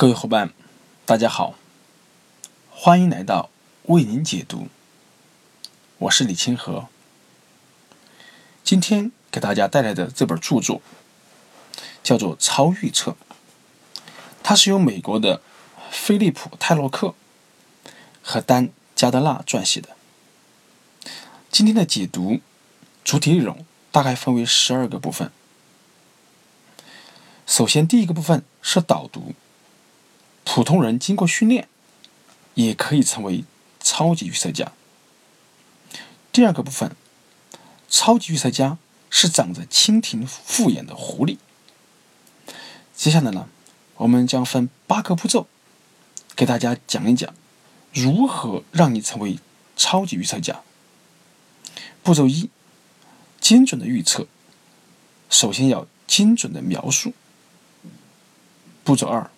各位伙伴，大家好，欢迎来到为您解读。我是李清河。今天给大家带来的这本著作叫做《超预测》，它是由美国的菲利普·泰洛克和丹·加德纳撰写的。今天的解读主体内容大概分为十二个部分。首先，第一个部分是导读。普通人经过训练，也可以成为超级预测家。第二个部分，超级预测家是长着蜻蜓复眼的狐狸。接下来呢，我们将分八个步骤，给大家讲一讲如何让你成为超级预测家。步骤一，精准的预测，首先要精准的描述。步骤二。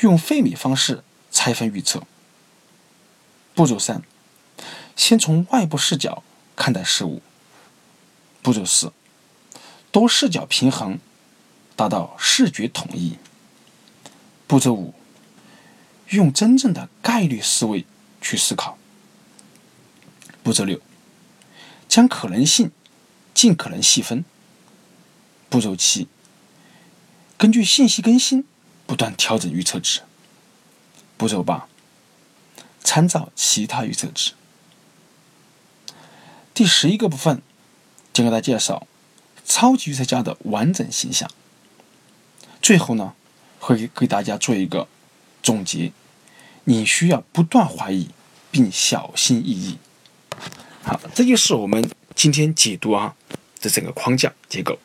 用费米方式拆分预测。步骤三，先从外部视角看待事物。步骤四，多视角平衡，达到视觉统一。步骤五，用真正的概率思维去思考。步骤六，将可能性尽可能细分。步骤七，根据信息更新。不断调整预测值。步骤八，参照其他预测值。第十一个部分将给大家介绍超级预测家的完整形象。最后呢，会给大家做一个总结。你需要不断怀疑并小心翼翼。好，这就是我们今天解读啊的整个框架结构。